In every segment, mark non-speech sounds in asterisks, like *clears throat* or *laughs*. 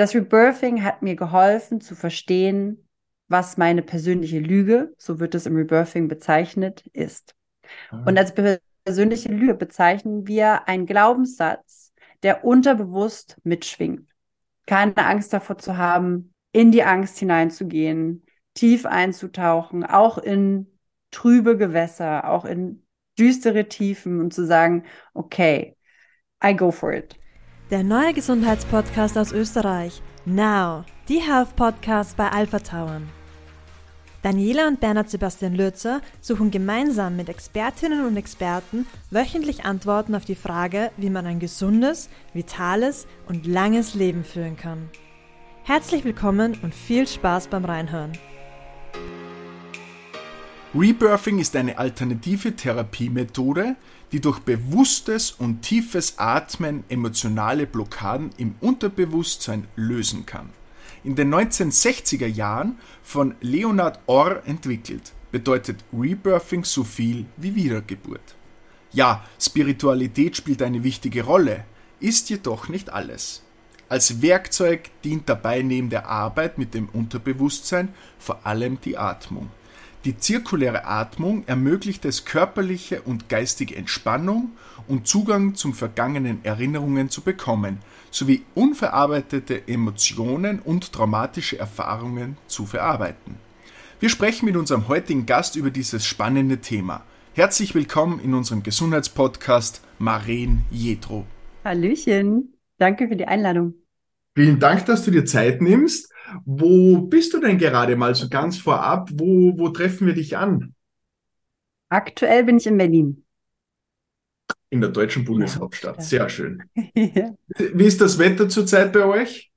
das Rebirthing hat mir geholfen zu verstehen, was meine persönliche Lüge, so wird es im Rebirthing bezeichnet, ist. Mhm. Und als persönliche Lüge bezeichnen wir einen Glaubenssatz, der unterbewusst mitschwingt. Keine Angst davor zu haben, in die Angst hineinzugehen, tief einzutauchen, auch in trübe Gewässer, auch in düstere Tiefen und zu sagen, okay, I go for it. Der neue Gesundheitspodcast aus Österreich. Now, die Health Podcast bei Alpha Towern. Daniela und Bernhard Sebastian Lürzer suchen gemeinsam mit Expertinnen und Experten wöchentlich Antworten auf die Frage, wie man ein gesundes, vitales und langes Leben führen kann. Herzlich willkommen und viel Spaß beim Reinhören. Rebirthing ist eine alternative Therapiemethode, die durch bewusstes und tiefes Atmen emotionale Blockaden im Unterbewusstsein lösen kann. In den 1960er Jahren von Leonard Orr entwickelt, bedeutet Rebirthing so viel wie Wiedergeburt. Ja, Spiritualität spielt eine wichtige Rolle, ist jedoch nicht alles. Als Werkzeug dient dabei neben der Arbeit mit dem Unterbewusstsein vor allem die Atmung. Die zirkuläre Atmung ermöglicht es, körperliche und geistige Entspannung und Zugang zum vergangenen Erinnerungen zu bekommen, sowie unverarbeitete Emotionen und traumatische Erfahrungen zu verarbeiten. Wir sprechen mit unserem heutigen Gast über dieses spannende Thema. Herzlich willkommen in unserem Gesundheitspodcast Maren Jedro. Hallöchen, danke für die Einladung. Vielen Dank, dass du dir Zeit nimmst. Wo bist du denn gerade mal so ganz vorab? Wo, wo treffen wir dich an? Aktuell bin ich in Berlin. In der deutschen Bundeshauptstadt. Ja, Sehr schön. ja. Wie ist das Wetter zurzeit bei euch?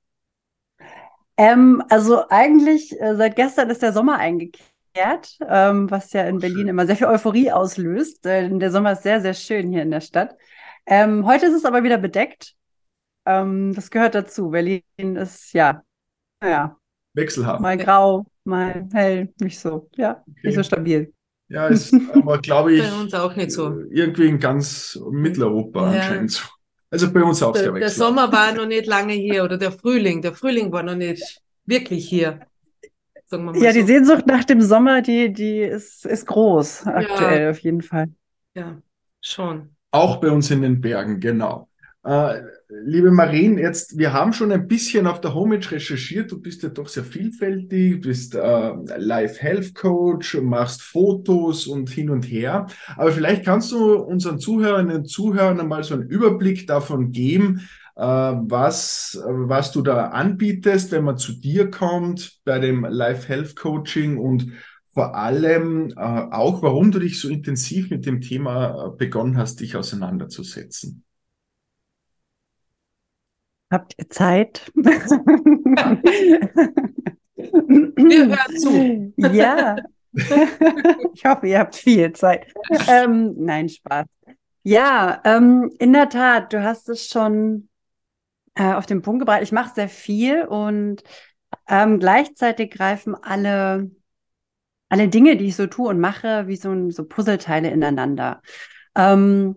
Ähm, also eigentlich äh, seit gestern ist der Sommer eingekehrt, ähm, was ja in Berlin immer sehr viel Euphorie auslöst. Äh, der Sommer ist sehr, sehr schön hier in der Stadt. Ähm, heute ist es aber wieder bedeckt. Ähm, das gehört dazu. Berlin ist ja ja. Wechselhaft. Mal grau, mal hell, nicht so. Ja, okay. nicht so stabil. Ja, ist aber, glaube *laughs* ich, bei uns auch nicht so. irgendwie in ganz Mitteleuropa ja. anscheinend so. Also bei uns auch der, sehr Der Sommer war noch nicht lange hier oder der Frühling. Der Frühling war noch nicht wirklich hier. ja, so. die Sehnsucht nach dem Sommer, die, die ist, ist groß aktuell ja. auf jeden Fall. Ja, schon. Auch bei uns in den Bergen, genau. Äh, liebe Marien, jetzt, wir haben schon ein bisschen auf der Homepage recherchiert. Du bist ja doch sehr vielfältig, bist äh, Life Health Coach, machst Fotos und hin und her. Aber vielleicht kannst du unseren Zuhörerinnen und Zuhörern einmal so einen Überblick davon geben, äh, was, was du da anbietest, wenn man zu dir kommt bei dem Life Health Coaching und vor allem äh, auch, warum du dich so intensiv mit dem Thema äh, begonnen hast, dich auseinanderzusetzen. Habt ihr Zeit? Wir hören zu. Ja. Ich hoffe, ihr habt viel Zeit. Ähm, nein, Spaß. Ja, ähm, in der Tat, du hast es schon äh, auf den Punkt gebracht. Ich mache sehr viel und ähm, gleichzeitig greifen alle, alle Dinge, die ich so tue und mache, wie so, so Puzzleteile ineinander. Ähm,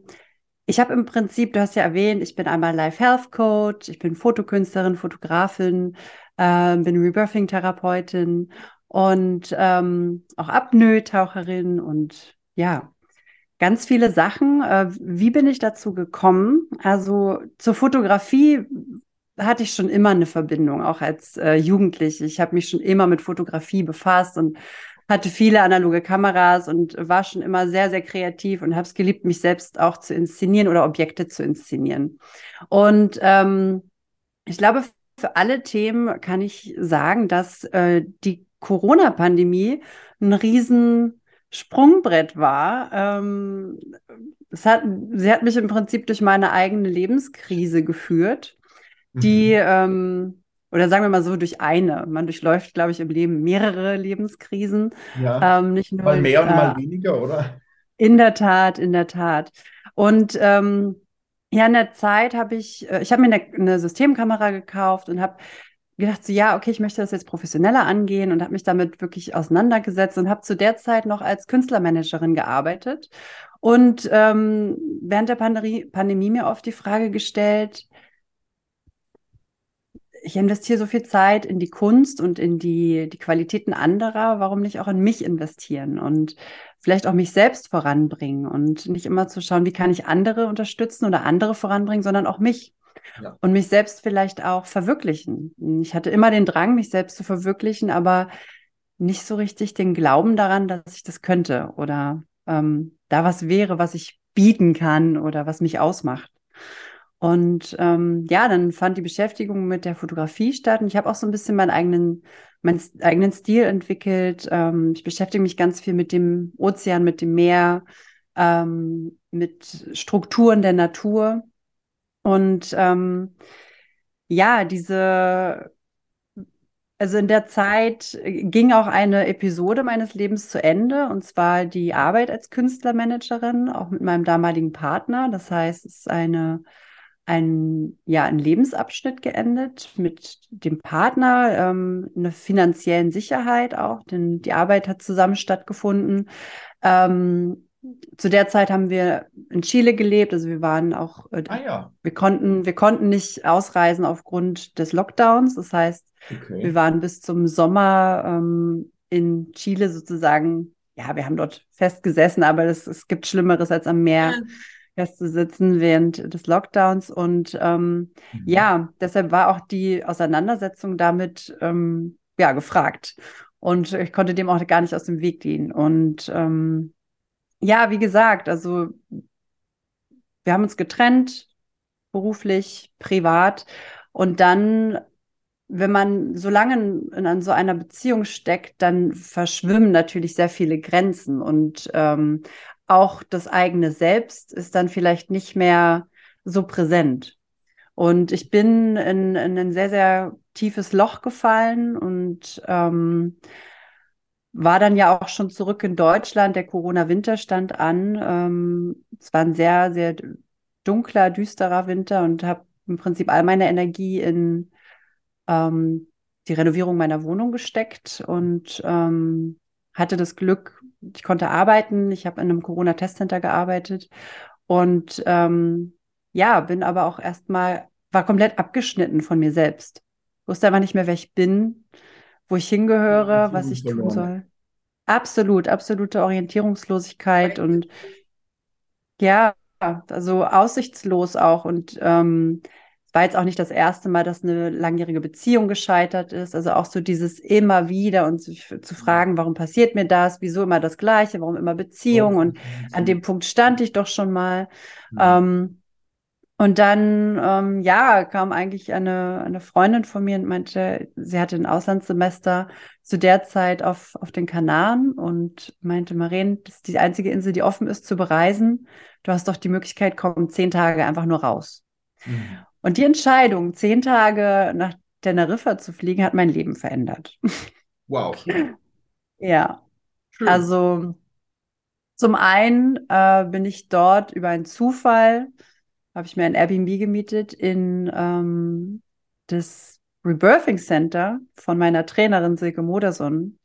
ich habe im Prinzip, du hast ja erwähnt, ich bin einmal Life Health Coach, ich bin Fotokünstlerin, Fotografin, äh, bin Rebirthing-Therapeutin und ähm, auch Apnoe-Taucherin und ja, ganz viele Sachen. Äh, wie bin ich dazu gekommen? Also zur Fotografie hatte ich schon immer eine Verbindung, auch als äh, Jugendliche. Ich habe mich schon immer mit Fotografie befasst und hatte viele analoge Kameras und war schon immer sehr, sehr kreativ und habe es geliebt, mich selbst auch zu inszenieren oder Objekte zu inszenieren. Und ähm, ich glaube, für alle Themen kann ich sagen, dass äh, die Corona-Pandemie ein riesen Sprungbrett war. Ähm, es hat, sie hat mich im Prinzip durch meine eigene Lebenskrise geführt, die mhm. ähm, oder sagen wir mal so, durch eine. Man durchläuft, glaube ich, im Leben mehrere Lebenskrisen. Ja, ähm, nicht nur, mal mehr und äh, mal weniger, oder? In der Tat, in der Tat. Und ähm, ja, in der Zeit habe ich, äh, ich habe mir eine, eine, Systemkamera gekauft und habe gedacht, so ja, okay, ich möchte das jetzt professioneller angehen und habe mich damit wirklich auseinandergesetzt und habe zu der Zeit noch als Künstlermanagerin gearbeitet und ähm, während der Pandemie, Pandemie mir oft die Frage gestellt, ich investiere so viel Zeit in die Kunst und in die, die Qualitäten anderer, warum nicht auch in mich investieren und vielleicht auch mich selbst voranbringen und nicht immer zu schauen, wie kann ich andere unterstützen oder andere voranbringen, sondern auch mich. Ja. Und mich selbst vielleicht auch verwirklichen. Ich hatte immer den Drang, mich selbst zu verwirklichen, aber nicht so richtig den Glauben daran, dass ich das könnte oder ähm, da was wäre, was ich bieten kann oder was mich ausmacht. Und ähm, ja, dann fand die Beschäftigung mit der Fotografie statt und ich habe auch so ein bisschen meinen eigenen, meinen eigenen Stil entwickelt. Ähm, ich beschäftige mich ganz viel mit dem Ozean, mit dem Meer, ähm, mit Strukturen der Natur. Und ähm, ja, diese also in der Zeit äh, ging auch eine Episode meines Lebens zu Ende, und zwar die Arbeit als Künstlermanagerin, auch mit meinem damaligen Partner. Das heißt, es ist eine, ein, ja, ein Lebensabschnitt geendet mit dem Partner, ähm, eine finanziellen Sicherheit auch, denn die Arbeit hat zusammen stattgefunden. Ähm, zu der Zeit haben wir in Chile gelebt, also wir waren auch, äh, ah, ja. wir konnten, wir konnten nicht ausreisen aufgrund des Lockdowns. Das heißt, okay. wir waren bis zum Sommer ähm, in Chile sozusagen, ja, wir haben dort festgesessen, aber das, es gibt Schlimmeres als am Meer. Ja sitzen während des Lockdowns. Und ähm, mhm. ja, deshalb war auch die Auseinandersetzung damit ähm, ja gefragt. Und ich konnte dem auch gar nicht aus dem Weg gehen. Und ähm, ja, wie gesagt, also wir haben uns getrennt, beruflich, privat. Und dann, wenn man so lange in, in so einer Beziehung steckt, dann verschwimmen natürlich sehr viele Grenzen. Und ähm, auch das eigene Selbst ist dann vielleicht nicht mehr so präsent. Und ich bin in, in ein sehr, sehr tiefes Loch gefallen und ähm, war dann ja auch schon zurück in Deutschland. Der Corona-Winter stand an. Ähm, es war ein sehr, sehr dunkler, düsterer Winter und habe im Prinzip all meine Energie in ähm, die Renovierung meiner Wohnung gesteckt und ähm, hatte das Glück, ich konnte arbeiten. Ich habe in einem Corona-Testcenter gearbeitet und ähm, ja, bin aber auch erstmal, war komplett abgeschnitten von mir selbst. Wusste einfach nicht mehr, wer ich bin wo ich hingehöre, ja, was ich verloren. tun soll. Absolut, absolute Orientierungslosigkeit und ja, also aussichtslos auch. Und ähm, war jetzt auch nicht das erste Mal, dass eine langjährige Beziehung gescheitert ist. Also auch so dieses immer wieder und zu, zu fragen, warum passiert mir das? Wieso immer das Gleiche? Warum immer Beziehung? Und an dem Punkt stand ich doch schon mal. Mhm. Ähm, und dann, ähm, ja, kam eigentlich eine, eine Freundin von mir und meinte, sie hatte ein Auslandssemester zu der Zeit auf, auf den Kanaren und meinte, Maren, das ist die einzige Insel, die offen ist zu bereisen. Du hast doch die Möglichkeit, komm zehn Tage einfach nur raus. Mhm. Und die Entscheidung, zehn Tage nach Teneriffa zu fliegen, hat mein Leben verändert. Wow. ja. Schön. Also zum einen äh, bin ich dort über einen Zufall habe ich mir ein Airbnb gemietet in ähm, das Rebirthing Center von meiner Trainerin Silke Moderson.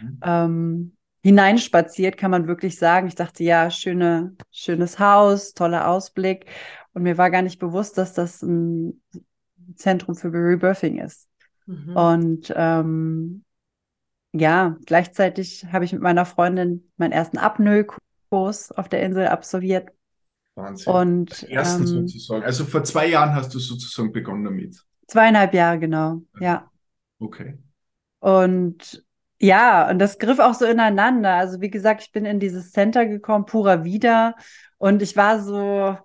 Mhm. Ähm, hineinspaziert, kann man wirklich sagen. Ich dachte, ja, schöne, schönes Haus, toller Ausblick. Und mir war gar nicht bewusst, dass das ein Zentrum für Rebirthing ist. Mhm. Und ähm, ja, gleichzeitig habe ich mit meiner Freundin meinen ersten Apnoe-Kurs auf der Insel absolviert. Wahnsinn. Und, ersten ähm, sozusagen. Also vor zwei Jahren hast du sozusagen begonnen damit. Zweieinhalb Jahre, genau, ja. Okay. Und ja, und das griff auch so ineinander. Also wie gesagt, ich bin in dieses Center gekommen, purer Wieder. Und ich war so,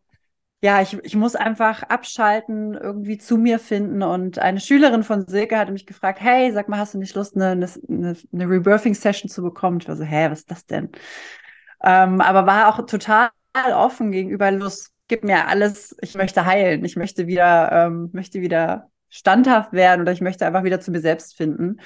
ja, ich, ich muss einfach abschalten, irgendwie zu mir finden. Und eine Schülerin von Silke hatte mich gefragt, hey, sag mal, hast du nicht Lust, eine, eine, eine Rebirthing-Session zu bekommen? Ich war so, hä, was ist das denn? Ähm, aber war auch total offen gegenüber Lust. Gib mir alles, ich möchte heilen, ich möchte wieder, ähm, möchte wieder standhaft werden oder ich möchte einfach wieder zu mir selbst finden.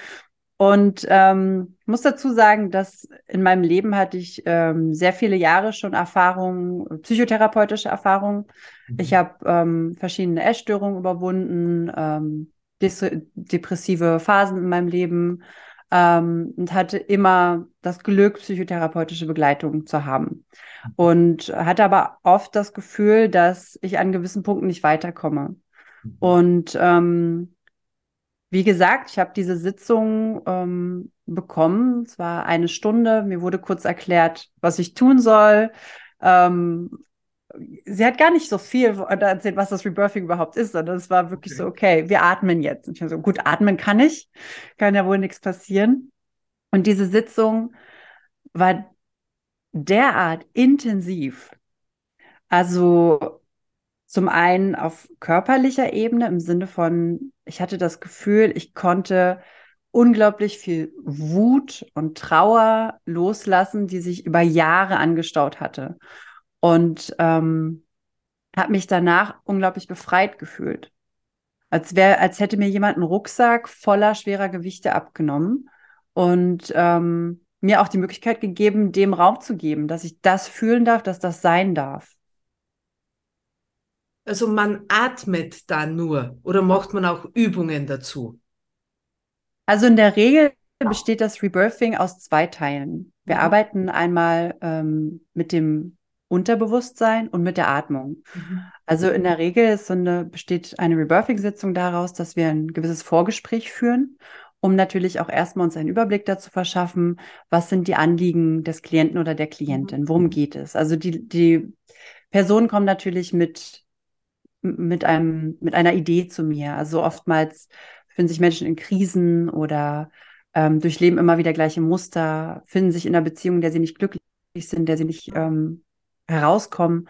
Und ähm, muss dazu sagen, dass in meinem Leben hatte ich ähm, sehr viele Jahre schon Erfahrungen, psychotherapeutische Erfahrungen. Mhm. Ich habe ähm, verschiedene Essstörungen überwunden, ähm, depressive Phasen in meinem Leben ähm, und hatte immer das Glück, psychotherapeutische Begleitung zu haben. Und hatte aber oft das Gefühl, dass ich an gewissen Punkten nicht weiterkomme. Mhm. Und ähm, wie gesagt, ich habe diese Sitzung ähm, bekommen. Es war eine Stunde. Mir wurde kurz erklärt, was ich tun soll. Ähm, sie hat gar nicht so viel erzählt, was das Rebirthing überhaupt ist, sondern es war wirklich okay. so, okay, wir atmen jetzt. Und ich war so, gut, atmen kann ich, kann ja wohl nichts passieren. Und diese Sitzung war derart intensiv. Also zum einen auf körperlicher Ebene im Sinne von, ich hatte das Gefühl, ich konnte unglaublich viel Wut und Trauer loslassen, die sich über Jahre angestaut hatte. Und ähm, habe mich danach unglaublich befreit gefühlt. Als wäre, als hätte mir jemand einen Rucksack voller schwerer Gewichte abgenommen und ähm, mir auch die Möglichkeit gegeben, dem Raum zu geben, dass ich das fühlen darf, dass das sein darf. Also man atmet da nur oder macht man auch Übungen dazu? Also in der Regel besteht das Rebirthing aus zwei Teilen. Wir mhm. arbeiten einmal ähm, mit dem Unterbewusstsein und mit der Atmung. Mhm. Also in der Regel so eine, besteht eine Rebirthing-Sitzung daraus, dass wir ein gewisses Vorgespräch führen, um natürlich auch erstmal uns einen Überblick dazu verschaffen, was sind die Anliegen des Klienten oder der Klientin, worum mhm. geht es. Also die, die Personen kommen natürlich mit mit einem, mit einer Idee zu mir. Also oftmals finden sich Menschen in Krisen oder ähm, durchleben immer wieder gleiche Muster, finden sich in einer Beziehung, der sie nicht glücklich sind, der sie nicht ähm, herauskommen.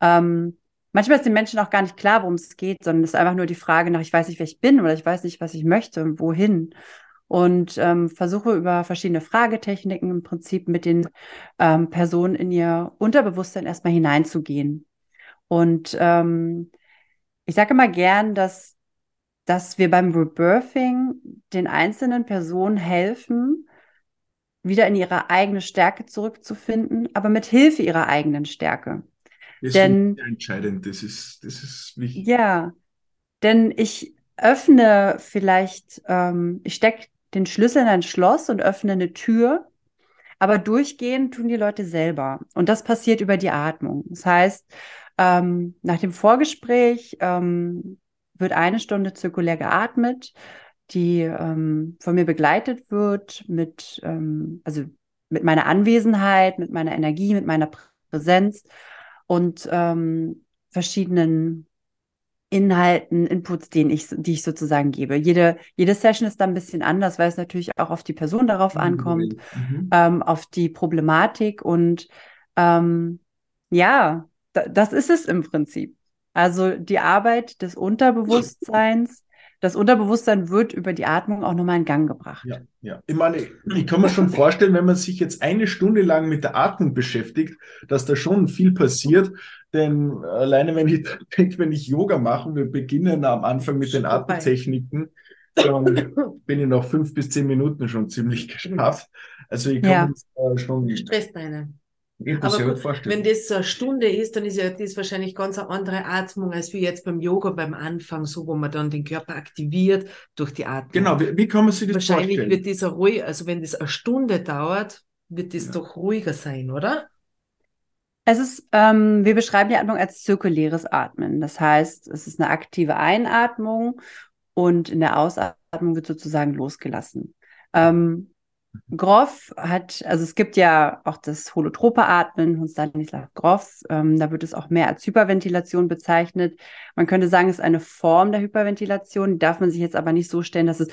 Ähm, manchmal ist den Menschen auch gar nicht klar, worum es geht, sondern es ist einfach nur die Frage nach, ich weiß nicht, wer ich bin oder ich weiß nicht, was ich möchte und wohin. Und ähm, versuche über verschiedene Fragetechniken im Prinzip mit den ähm, Personen in ihr Unterbewusstsein erstmal hineinzugehen. Und ähm, ich sage immer gern, dass, dass wir beim Rebirthing den einzelnen Personen helfen, wieder in ihre eigene Stärke zurückzufinden, aber mit Hilfe ihrer eigenen Stärke. Das denn, ist entscheidend, das ist, das ist wichtig. Ja, denn ich öffne vielleicht, ähm, ich stecke den Schlüssel in ein Schloss und öffne eine Tür, aber durchgehen tun die Leute selber. Und das passiert über die Atmung. Das heißt, ähm, nach dem Vorgespräch ähm, wird eine Stunde zirkulär geatmet, die ähm, von mir begleitet wird mit, ähm, also mit meiner Anwesenheit, mit meiner Energie, mit meiner Präsenz und ähm, verschiedenen Inhalten, Inputs, den ich, die ich sozusagen gebe. Jede, jede Session ist dann ein bisschen anders, weil es natürlich auch auf die Person darauf mhm. ankommt, mhm. ähm, auf die Problematik und ja, das ist es im Prinzip. Also die Arbeit des Unterbewusstseins, das Unterbewusstsein wird über die Atmung auch nochmal in Gang gebracht. Ja, ja. Ich meine, ich kann mir schon vorstellen, wenn man sich jetzt eine Stunde lang mit der Atmung beschäftigt, dass da schon viel passiert. Denn alleine wenn ich denke, *laughs* wenn ich Yoga mache, wir beginnen am Anfang mit den Atemtechniken, dann *laughs* bin ich nach fünf bis zehn Minuten schon ziemlich geschafft. Also ich kann ja. das äh, Aber gut, wenn das so eine Stunde ist, dann ist ja das wahrscheinlich ganz eine andere Atmung, als wie jetzt beim Yoga beim Anfang, so wo man dann den Körper aktiviert durch die Atmung. Genau, wie, wie kann man sich das wahrscheinlich vorstellen? Wahrscheinlich wird dieser ruhig, also wenn das eine Stunde dauert, wird das ja. doch ruhiger sein, oder? Es ist, ähm, wir beschreiben die Atmung als zirkuläres Atmen. Das heißt, es ist eine aktive Einatmung und in der Ausatmung wird sozusagen losgelassen. Ähm, Groff hat, also es gibt ja auch das holotrope Atmen von Stanislav Groff. Ähm, da wird es auch mehr als Hyperventilation bezeichnet. Man könnte sagen, es ist eine Form der Hyperventilation. Die darf man sich jetzt aber nicht so stellen, dass es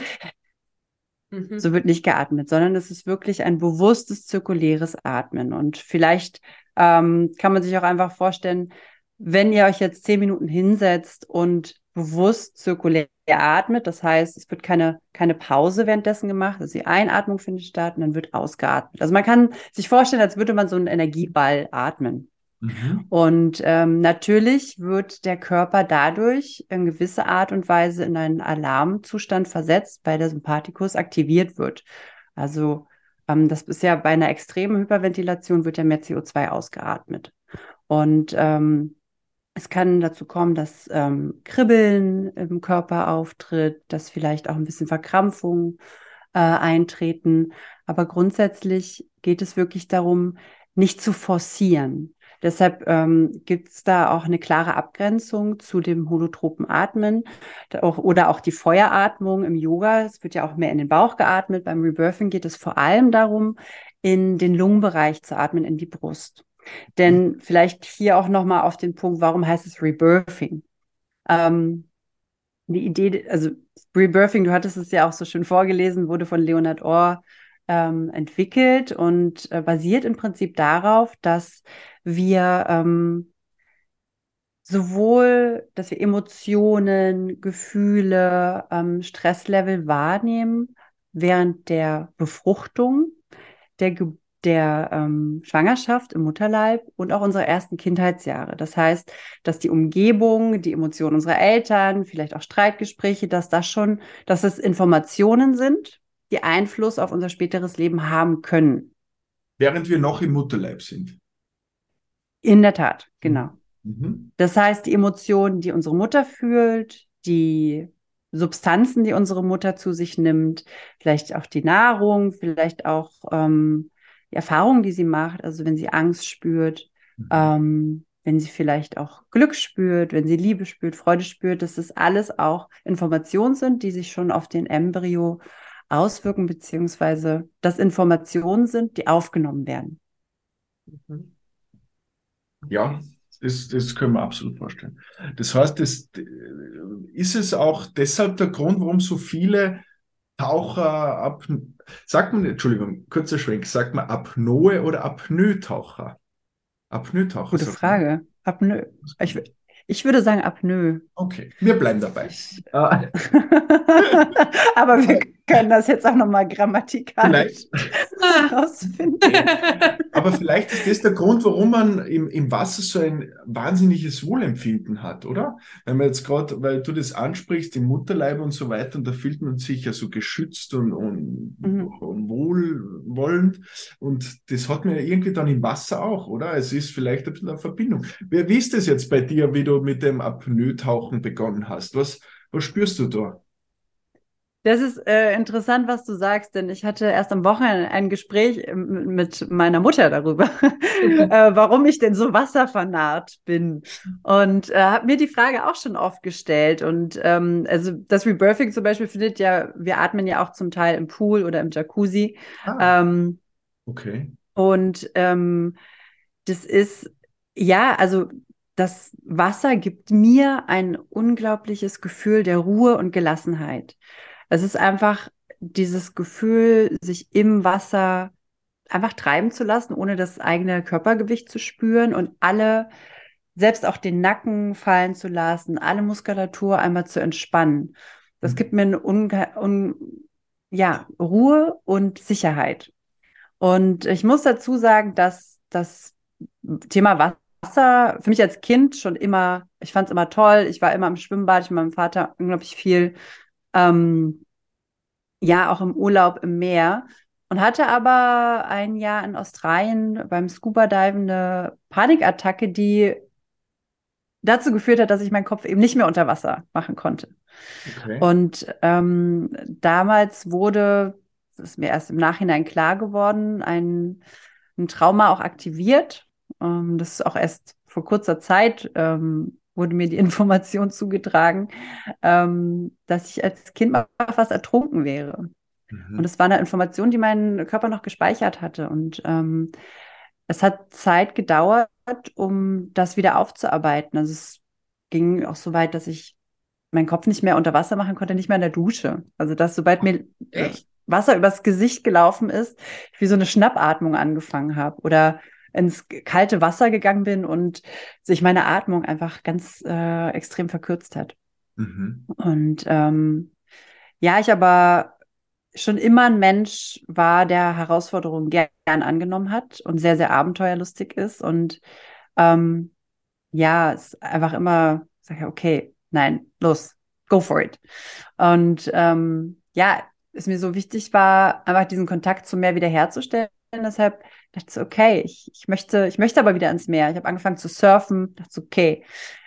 mhm. so wird nicht geatmet, sondern es ist wirklich ein bewusstes zirkuläres Atmen. Und vielleicht ähm, kann man sich auch einfach vorstellen, wenn ihr euch jetzt zehn Minuten hinsetzt und bewusst zirkulär atmet. Das heißt, es wird keine, keine Pause währenddessen gemacht. Also die Einatmung findet statt und dann wird ausgeatmet. Also man kann sich vorstellen, als würde man so einen Energieball atmen. Mhm. Und ähm, natürlich wird der Körper dadurch in gewisser Art und Weise in einen Alarmzustand versetzt, weil der Sympathikus aktiviert wird. Also ähm, das ist ja bei einer extremen Hyperventilation wird ja mehr CO2 ausgeatmet. Und ähm, es kann dazu kommen, dass ähm, Kribbeln im Körper auftritt, dass vielleicht auch ein bisschen Verkrampfung äh, eintreten. Aber grundsätzlich geht es wirklich darum, nicht zu forcieren. Deshalb ähm, gibt es da auch eine klare Abgrenzung zu dem holotropen Atmen auch, oder auch die Feueratmung im Yoga. Es wird ja auch mehr in den Bauch geatmet. Beim Rebirthing geht es vor allem darum, in den Lungenbereich zu atmen, in die Brust. Denn mhm. vielleicht hier auch nochmal auf den Punkt, warum heißt es Rebirthing? Ähm, die Idee, also Rebirthing, du hattest es ja auch so schön vorgelesen, wurde von Leonard Orr ähm, entwickelt und äh, basiert im Prinzip darauf, dass wir ähm, sowohl, dass wir Emotionen, Gefühle, ähm, Stresslevel wahrnehmen während der Befruchtung, der Geburt der ähm, Schwangerschaft im Mutterleib und auch unserer ersten Kindheitsjahre. Das heißt, dass die Umgebung, die Emotionen unserer Eltern, vielleicht auch Streitgespräche, dass das schon, dass es Informationen sind, die Einfluss auf unser späteres Leben haben können. Während wir noch im Mutterleib sind. In der Tat, genau. Mhm. Das heißt, die Emotionen, die unsere Mutter fühlt, die Substanzen, die unsere Mutter zu sich nimmt, vielleicht auch die Nahrung, vielleicht auch ähm, die Erfahrungen, die sie macht, also wenn sie Angst spürt, mhm. ähm, wenn sie vielleicht auch Glück spürt, wenn sie Liebe spürt, Freude spürt, dass das alles auch Informationen sind, die sich schon auf den Embryo auswirken, beziehungsweise dass Informationen sind, die aufgenommen werden. Mhm. Ja, das, das können wir absolut vorstellen. Das heißt, das, ist es auch deshalb der Grund, warum so viele Taucher ab, sagt man, Entschuldigung, kurzer Schwenk, sagt man Apnoe oder Apnoe-Taucher? Apnoe-Taucher. Gute Frage. Apnoe. Ich, ich würde sagen Apnoe. Okay, wir bleiben dabei. Ah. *laughs* Aber wir können das jetzt auch nochmal grammatikalisch herausfinden. *laughs* Aber vielleicht ist das der Grund, warum man im, im Wasser so ein wahnsinniges Wohlempfinden hat, oder? Wenn man jetzt gerade, weil du das ansprichst, im Mutterleib und so weiter, und da fühlt man sich ja so geschützt und, und, mhm. und wohlwollend. Und das hat man ja irgendwie dann im Wasser auch, oder? Es ist vielleicht ein bisschen eine Verbindung. Wie, wie ist das jetzt bei dir, wie du mit dem Apnoe-Tauchen begonnen hast? Was, was spürst du da? Das ist äh, interessant, was du sagst, denn ich hatte erst am Wochenende ein Gespräch ähm, mit meiner Mutter darüber, *laughs* äh, warum ich denn so wasservernarrt bin. Und äh, habe mir die Frage auch schon oft gestellt. Und ähm, also das Rebirthing zum Beispiel findet ja, wir atmen ja auch zum Teil im Pool oder im Jacuzzi. Ah, ähm, okay. Und ähm, das ist, ja, also das Wasser gibt mir ein unglaubliches Gefühl der Ruhe und Gelassenheit. Es ist einfach dieses Gefühl, sich im Wasser einfach treiben zu lassen, ohne das eigene Körpergewicht zu spüren und alle, selbst auch den Nacken fallen zu lassen, alle Muskulatur einmal zu entspannen. Das mhm. gibt mir eine Unge un ja, Ruhe und Sicherheit. Und ich muss dazu sagen, dass das Thema Wasser für mich als Kind schon immer, ich fand es immer toll. Ich war immer im Schwimmbad, ich mit meinem Vater unglaublich viel ähm, ja, auch im Urlaub im Meer und hatte aber ein Jahr in Australien beim Scuba-Diven eine Panikattacke, die dazu geführt hat, dass ich meinen Kopf eben nicht mehr unter Wasser machen konnte. Okay. Und ähm, damals wurde, das ist mir erst im Nachhinein klar geworden, ein, ein Trauma auch aktiviert. Ähm, das ist auch erst vor kurzer Zeit ähm, wurde mir die *laughs* Information zugetragen, ähm, dass ich als Kind mal fast ertrunken wäre. Mhm. Und es war eine Information, die mein Körper noch gespeichert hatte. Und ähm, es hat Zeit gedauert, um das wieder aufzuarbeiten. Also es ging auch so weit, dass ich meinen Kopf nicht mehr unter Wasser machen konnte, nicht mehr in der Dusche. Also dass sobald mir Echt? Wasser übers Gesicht gelaufen ist, ich wie so eine Schnappatmung angefangen habe oder ins kalte Wasser gegangen bin und sich meine Atmung einfach ganz äh, extrem verkürzt hat. Mhm. Und ähm, ja, ich aber schon immer ein Mensch war, der Herausforderungen gern angenommen hat und sehr, sehr abenteuerlustig ist. Und ähm, ja, es einfach immer sage, okay, nein, los, go for it. Und ähm, ja, es mir so wichtig war, einfach diesen Kontakt zu mehr wiederherzustellen. Deshalb dachte so, okay, ich, ich, möchte, ich möchte aber wieder ins Meer. Ich habe angefangen zu surfen, dachte so, okay,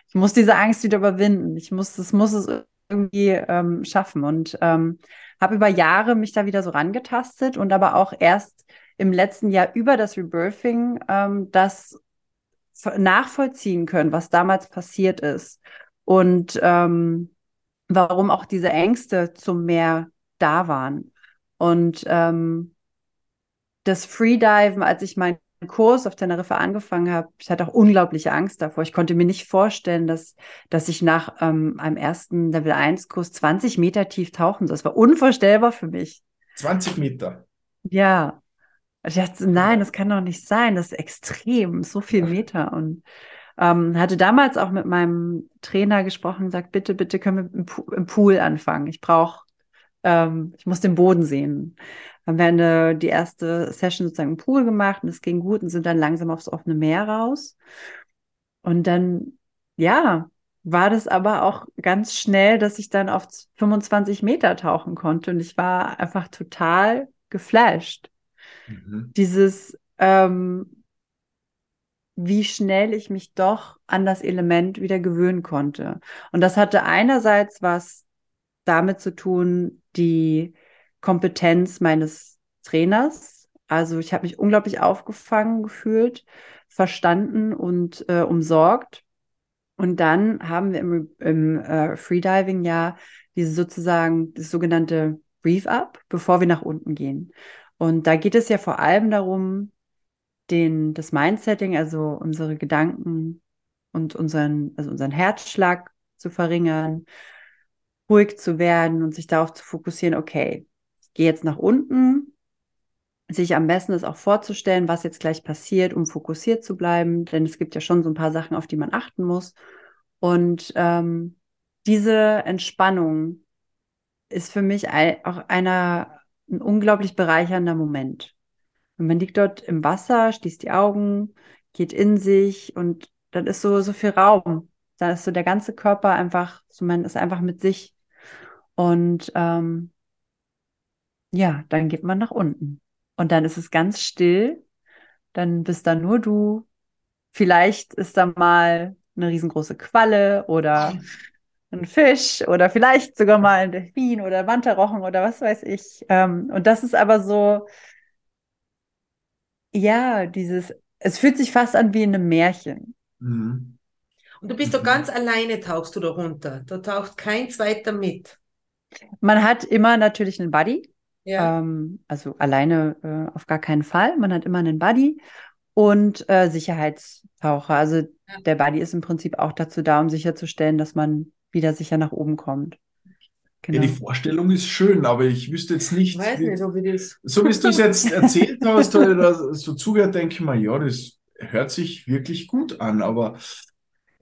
ich muss diese Angst wieder überwinden. Ich muss, das muss es irgendwie ähm, schaffen. Und ähm, habe über Jahre mich da wieder so rangetastet und aber auch erst im letzten Jahr über das Rebirthing ähm, das nachvollziehen können, was damals passiert ist und ähm, warum auch diese Ängste zum Meer da waren. Und ähm, das Freediven, als ich meinen Kurs auf Teneriffa angefangen habe, ich hatte auch unglaubliche Angst davor. Ich konnte mir nicht vorstellen, dass, dass ich nach ähm, einem ersten Level 1 Kurs 20 Meter tief tauchen soll. Das war unvorstellbar für mich. 20 Meter. Ja. Ich dachte, nein, das kann doch nicht sein. Das ist extrem, so viel Meter. Und ähm, hatte damals auch mit meinem Trainer gesprochen und gesagt, bitte, bitte können wir im, im Pool anfangen. Ich brauche, ähm, ich muss den Boden sehen. Haben wir eine, die erste Session sozusagen im Pool gemacht und es ging gut und sind dann langsam aufs offene Meer raus. Und dann, ja, war das aber auch ganz schnell, dass ich dann auf 25 Meter tauchen konnte und ich war einfach total geflasht. Mhm. Dieses, ähm, wie schnell ich mich doch an das Element wieder gewöhnen konnte. Und das hatte einerseits was damit zu tun, die Kompetenz meines Trainers. Also ich habe mich unglaublich aufgefangen gefühlt, verstanden und äh, umsorgt. Und dann haben wir im, im äh, Freediving ja diese sozusagen das sogenannte Reef Up, bevor wir nach unten gehen. Und da geht es ja vor allem darum, den, das Mindsetting, also unsere Gedanken und unseren, also unseren Herzschlag zu verringern, ruhig zu werden und sich darauf zu fokussieren, okay, ich gehe jetzt nach unten, sich am besten ist auch vorzustellen, was jetzt gleich passiert, um fokussiert zu bleiben, denn es gibt ja schon so ein paar Sachen, auf die man achten muss. Und ähm, diese Entspannung ist für mich auch einer, ein unglaublich bereichernder Moment. Und man liegt dort im Wasser, schließt die Augen, geht in sich und dann ist so, so viel Raum. Da ist so der ganze Körper einfach, so man ist einfach mit sich. Und ähm, ja, dann geht man nach unten. Und dann ist es ganz still. Dann bist da nur du. Vielleicht ist da mal eine riesengroße Qualle oder ein Fisch oder vielleicht sogar mal ein Delfin oder Wanderrochen oder was weiß ich. Ähm, und das ist aber so, ja, dieses, es fühlt sich fast an wie in einem Märchen. Mhm. Und du bist mhm. doch ganz alleine, tauchst du da runter. Da taucht kein zweiter mit. Man hat immer natürlich einen Buddy. Ja. Ähm, also alleine äh, auf gar keinen Fall. Man hat immer einen Buddy und äh, Sicherheitstaucher. Also ja. der Buddy ist im Prinzip auch dazu da, um sicherzustellen, dass man wieder sicher nach oben kommt. Genau. Ja, die Vorstellung ist schön, aber ich wüsste jetzt nicht. Ich weiß nicht, so wie das. So wie du es jetzt *laughs* erzählt hast oder so zugehört, denke ich mal, ja, das hört sich wirklich gut an, aber.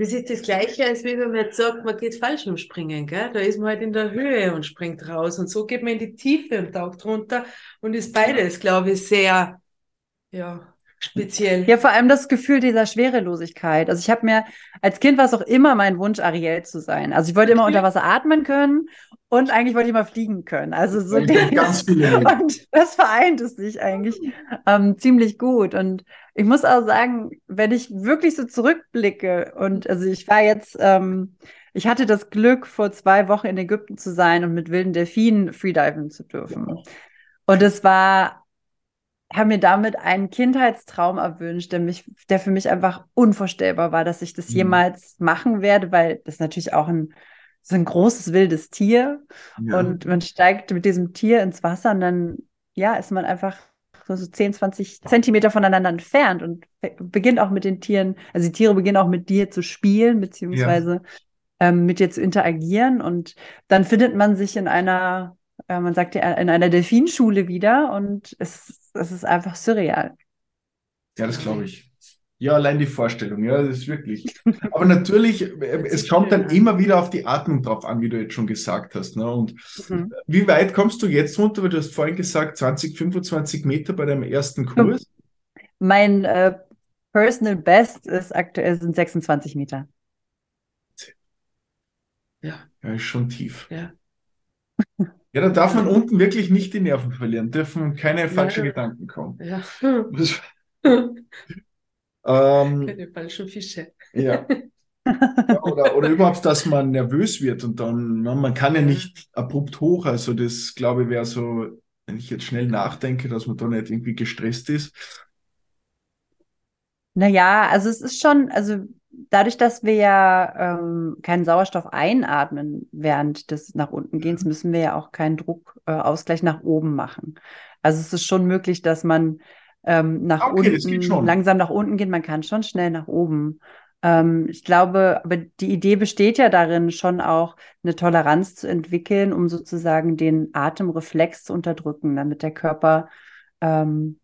Das ist das Gleiche, als wie wenn man jetzt sagt, man geht Fallschirmspringen, gell? Da ist man halt in der Höhe und springt raus. Und so geht man in die Tiefe und taucht runter und ist beides, glaube ich, sehr, ja, speziell. Ja, vor allem das Gefühl dieser Schwerelosigkeit. Also ich habe mir, als Kind war es auch immer mein Wunsch, Ariel zu sein. Also ich wollte immer unter Wasser atmen können und eigentlich wollte ich mal fliegen können. Also so ganz *laughs* viele. Und das vereint es sich eigentlich ähm, ziemlich gut. Und ich muss auch sagen, wenn ich wirklich so zurückblicke und also ich war jetzt, ähm, ich hatte das Glück, vor zwei Wochen in Ägypten zu sein und mit wilden Delfinen freediven zu dürfen. Und es war habe mir damit einen Kindheitstraum erwünscht, der mich, der für mich einfach unvorstellbar war, dass ich das mhm. jemals machen werde, weil das natürlich auch ein, so ein großes wildes Tier ja. und man steigt mit diesem Tier ins Wasser und dann, ja, ist man einfach so, so 10, 20 Zentimeter voneinander entfernt und beginnt auch mit den Tieren, also die Tiere beginnen auch mit dir zu spielen, beziehungsweise ja. ähm, mit dir zu interagieren und dann findet man sich in einer äh, man sagt ja in einer Delfinschule wieder und es, es ist einfach surreal. Ja, das glaube ich. Ja, allein die Vorstellung, ja, das ist wirklich. *laughs* Aber natürlich, äh, es kommt dann immer wieder auf die Atmung drauf an, wie du jetzt schon gesagt hast. Ne? Und mhm. wie weit kommst du jetzt runter? Weil du hast vorhin gesagt, 20, 25 Meter bei deinem ersten Kurs. Mein äh, Personal Best ist aktuell sind 26 Meter. Ja. Ja, ist schon tief. Ja. *laughs* Ja, da darf man unten wirklich nicht die Nerven verlieren, dürfen keine falschen ja. Gedanken kommen. Ja. *laughs* ähm, keine falschen Fische. Ja. ja. oder, oder überhaupt, dass man nervös wird und dann, na, ne, man kann ja nicht abrupt hoch, also das glaube ich wäre so, wenn ich jetzt schnell nachdenke, dass man da nicht irgendwie gestresst ist. Naja, also es ist schon, also dadurch, dass wir ja ähm, keinen Sauerstoff einatmen während des nach unten gehens, müssen wir ja auch keinen Druckausgleich äh, nach oben machen. Also es ist schon möglich, dass man ähm, nach okay, unten langsam nach unten geht. Man kann schon schnell nach oben. Ähm, ich glaube, aber die Idee besteht ja darin, schon auch eine Toleranz zu entwickeln, um sozusagen den Atemreflex zu unterdrücken, damit der Körper ähm,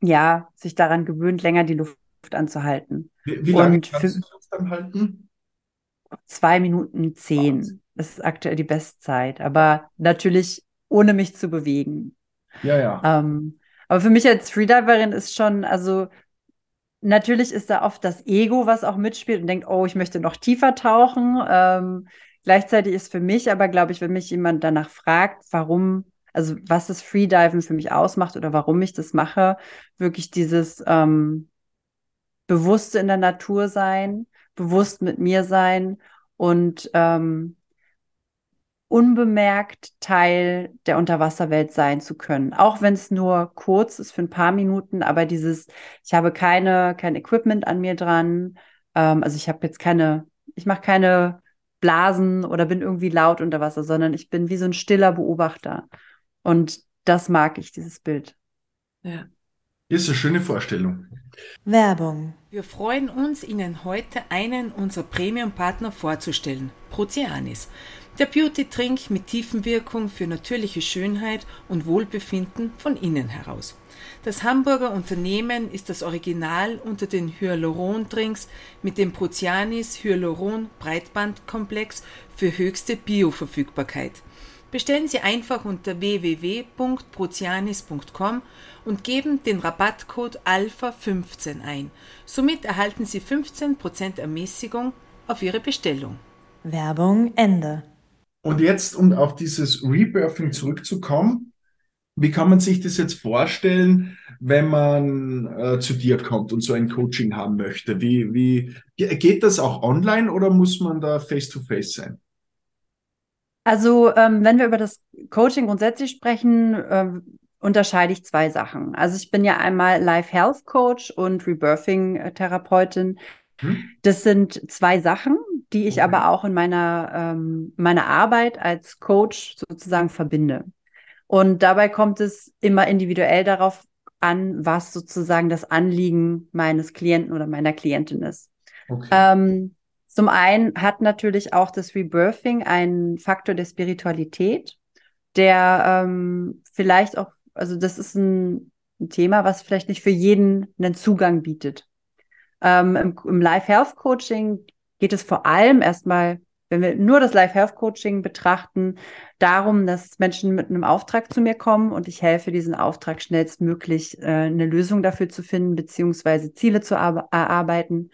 ja sich daran gewöhnt, länger die Luft anzuhalten. Wie, wie lange Und kannst du das dann halten? Zwei Minuten zehn. Das ist aktuell die Bestzeit, aber natürlich ohne mich zu bewegen. Ja, ja. Ähm, aber für mich als Freediverin ist schon, also natürlich ist da oft das Ego, was auch mitspielt und denkt, oh, ich möchte noch tiefer tauchen. Ähm, gleichzeitig ist für mich aber, glaube ich, wenn mich jemand danach fragt, warum, also was das Freediven für mich ausmacht oder warum ich das mache, wirklich dieses ähm, Bewusste in der Natur sein, bewusst mit mir sein und ähm, unbemerkt Teil der Unterwasserwelt sein zu können. Auch wenn es nur kurz ist für ein paar Minuten, aber dieses, ich habe keine, kein Equipment an mir dran. Ähm, also ich habe jetzt keine, ich mache keine Blasen oder bin irgendwie laut unter Wasser, sondern ich bin wie so ein stiller Beobachter. Und das mag ich, dieses Bild. Ja. Ist eine schöne Vorstellung. Werbung. Wir freuen uns, Ihnen heute einen unserer Premium-Partner vorzustellen, Proceanis. Der Beauty-Trink mit Tiefenwirkung für natürliche Schönheit und Wohlbefinden von innen heraus. Das Hamburger Unternehmen ist das Original unter den Hyaluron-Drinks mit dem Prozianis Hyaluron Breitbandkomplex für höchste Bioverfügbarkeit. Bestellen Sie einfach unter www.prozianis.com und geben den Rabattcode ALPHA15 ein. Somit erhalten Sie 15% Ermäßigung auf Ihre Bestellung. Werbung Ende. Und jetzt, um auf dieses Rebirthing zurückzukommen, wie kann man sich das jetzt vorstellen, wenn man äh, zu dir kommt und so ein Coaching haben möchte? Wie, wie geht das auch online oder muss man da face-to-face -face sein? Also, ähm, wenn wir über das Coaching grundsätzlich sprechen, ähm, unterscheide ich zwei Sachen. Also, ich bin ja einmal Life Health Coach und Rebirthing Therapeutin. Hm? Das sind zwei Sachen, die ich okay. aber auch in meiner, ähm, meiner Arbeit als Coach sozusagen verbinde. Und dabei kommt es immer individuell darauf an, was sozusagen das Anliegen meines Klienten oder meiner Klientin ist. Okay. Ähm, zum einen hat natürlich auch das Rebirthing einen Faktor der Spiritualität, der ähm, vielleicht auch, also das ist ein, ein Thema, was vielleicht nicht für jeden einen Zugang bietet. Ähm, Im, im Life Health Coaching geht es vor allem erstmal, wenn wir nur das Life Health Coaching betrachten, darum, dass Menschen mit einem Auftrag zu mir kommen und ich helfe, diesen Auftrag schnellstmöglich äh, eine Lösung dafür zu finden, beziehungsweise Ziele zu erarbeiten.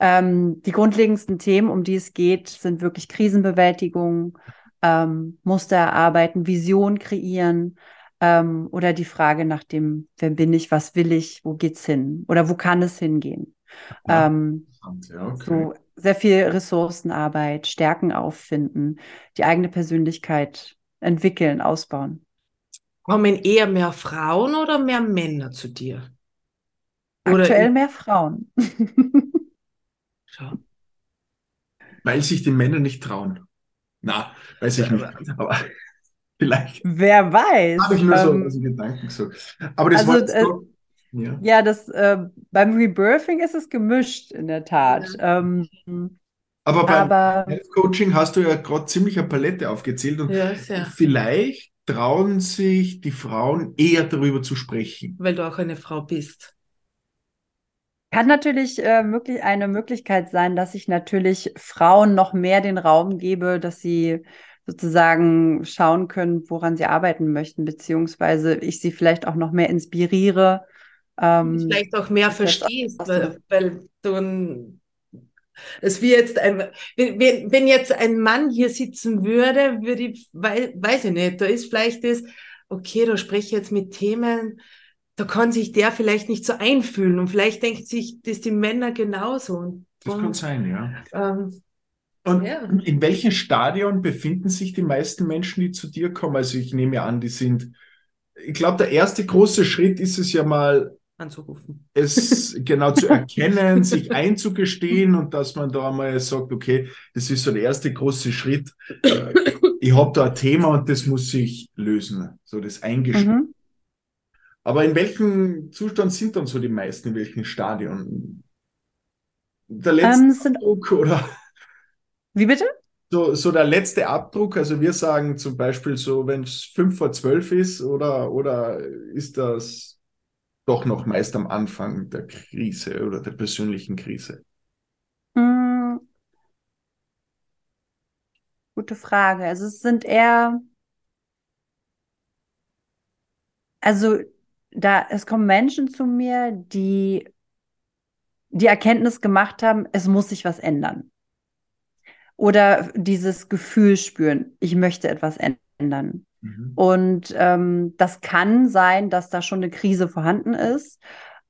Ähm, die grundlegendsten Themen, um die es geht, sind wirklich Krisenbewältigung, ähm, Muster erarbeiten, Vision kreieren ähm, oder die Frage nach dem, wer bin ich, was will ich, wo geht's hin oder wo kann es hingehen. Ja, ähm, ja, okay. So sehr viel Ressourcenarbeit, Stärken auffinden, die eigene Persönlichkeit entwickeln, ausbauen. Kommen eher mehr Frauen oder mehr Männer zu dir? Oder Aktuell mehr Frauen. *laughs* Weil sich die Männer nicht trauen. Na, weiß ich nicht. Aber *laughs* vielleicht. Wer weiß. Habe ich nur so ähm, Gedanken so. Aber das also, war äh, ja, ja das, äh, beim Rebirthing ist es gemischt, in der Tat. Ja. Ähm, aber beim aber, Coaching hast du ja gerade ziemlich eine Palette aufgezählt und ja, vielleicht trauen sich die Frauen eher darüber zu sprechen. Weil du auch eine Frau bist. Kann natürlich äh, möglich, eine Möglichkeit sein, dass ich natürlich Frauen noch mehr den Raum gebe, dass sie sozusagen schauen können, woran sie arbeiten möchten, beziehungsweise ich sie vielleicht auch noch mehr inspiriere, ähm, vielleicht auch mehr verstehst, weil, weil du es wie jetzt ein, wenn, wenn jetzt ein Mann hier sitzen würde, würde ich, weiß, weiß ich nicht, da ist vielleicht das, okay, da spreche ich jetzt mit Themen, da kann sich der vielleicht nicht so einfühlen und vielleicht denkt sich das die Männer genauso. Und, das kann sein, ja. Ähm, und ja. in welchem Stadion befinden sich die meisten Menschen, die zu dir kommen? Also ich nehme an, die sind, ich glaube, der erste große Schritt ist es ja mal, anzurufen. Es *laughs* genau zu erkennen, sich einzugestehen und dass man da einmal sagt, okay, das ist so der erste große Schritt. Äh, ich habe da ein Thema und das muss sich lösen. So das Eingestehen. Mhm. Aber in welchem Zustand sind dann so die meisten, in welchem Stadion? Der letzte ähm, Abdruck oder? Wie bitte? So, so der letzte Abdruck, also wir sagen zum Beispiel so, wenn es fünf vor zwölf ist, oder, oder ist das doch noch meist am Anfang der Krise oder der persönlichen Krise? Hm. Gute Frage. Also es sind eher, also da, es kommen Menschen zu mir, die die Erkenntnis gemacht haben, es muss sich was ändern. Oder dieses Gefühl spüren, ich möchte etwas ändern. Mhm. Und ähm, das kann sein, dass da schon eine Krise vorhanden ist.